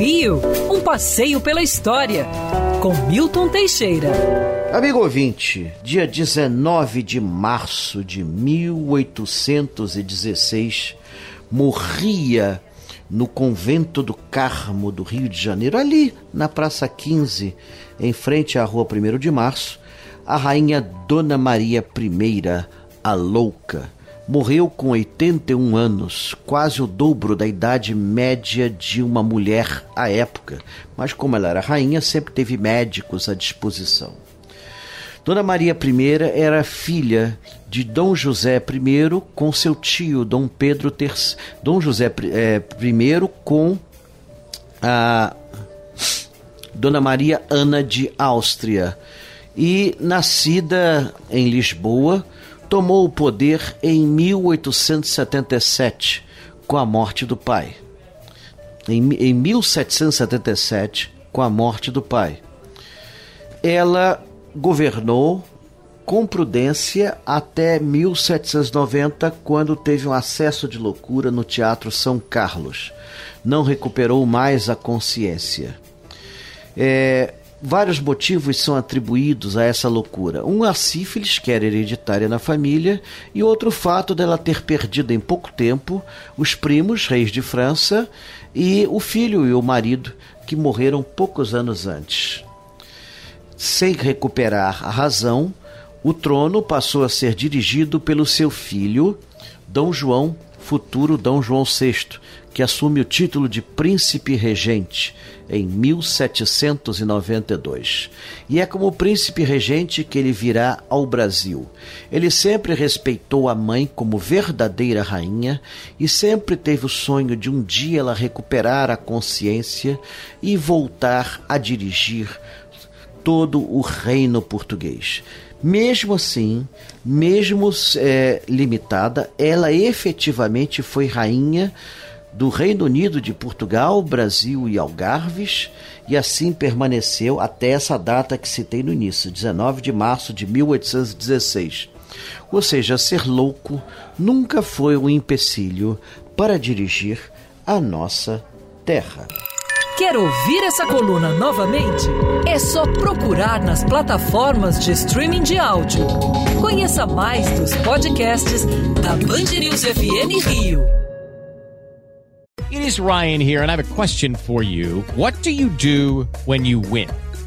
Rio, um passeio pela história, com Milton Teixeira. Amigo ouvinte, dia 19 de março de 1816, morria no convento do Carmo do Rio de Janeiro, ali na Praça 15, em frente à Rua 1 de Março, a rainha Dona Maria I, a Louca. Morreu com 81 anos, quase o dobro da idade média de uma mulher à época, mas como ela era rainha, sempre teve médicos à disposição. Dona Maria I era filha de Dom José I com seu tio Dom Pedro III. Dom José I com a Dona Maria Ana de Áustria. E nascida em Lisboa, tomou o poder em 1877, com a morte do pai. Em, em 1777, com a morte do pai. Ela governou com prudência até 1790, quando teve um acesso de loucura no Teatro São Carlos. Não recuperou mais a consciência. É, vários motivos são atribuídos a essa loucura. Um, a sífilis, que era hereditária na família, e outro, o fato dela ter perdido em pouco tempo os primos, reis de França, e o filho e o marido, que morreram poucos anos antes sem recuperar a razão, o trono passou a ser dirigido pelo seu filho, Dom João, futuro Dom João VI, que assume o título de príncipe regente em 1792. E é como príncipe regente que ele virá ao Brasil. Ele sempre respeitou a mãe como verdadeira rainha e sempre teve o sonho de um dia ela recuperar a consciência e voltar a dirigir todo o reino português. Mesmo assim, mesmo é, limitada, ela efetivamente foi rainha do Reino Unido de Portugal, Brasil e Algarves, e assim permaneceu até essa data que citei no início, 19 de março de 1816. Ou seja, ser louco nunca foi um empecilho para dirigir a nossa terra. Quer ouvir essa coluna novamente? É só procurar nas plataformas de streaming de áudio. Conheça mais dos podcasts da Band News FM Rio. It is Ryan here, and I have a question for you. What do you do when you win?